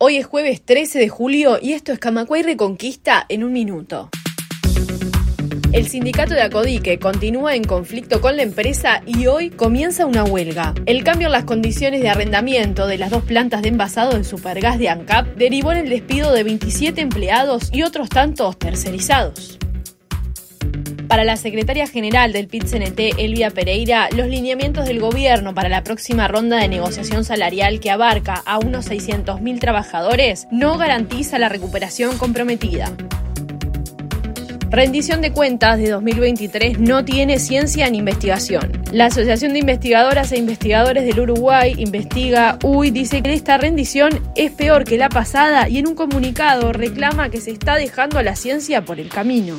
Hoy es jueves 13 de julio y esto es Camacuay Reconquista en un minuto. El sindicato de Acodique continúa en conflicto con la empresa y hoy comienza una huelga. El cambio en las condiciones de arrendamiento de las dos plantas de envasado del Supergas de ANCAP derivó en el despido de 27 empleados y otros tantos tercerizados. Para la secretaria general del PIT-CNT, Elvia Pereira, los lineamientos del gobierno para la próxima ronda de negociación salarial que abarca a unos 600.000 trabajadores no garantiza la recuperación comprometida. Rendición de cuentas de 2023 no tiene ciencia ni investigación. La Asociación de Investigadoras e Investigadores del Uruguay investiga UY dice que esta rendición es peor que la pasada y en un comunicado reclama que se está dejando a la ciencia por el camino.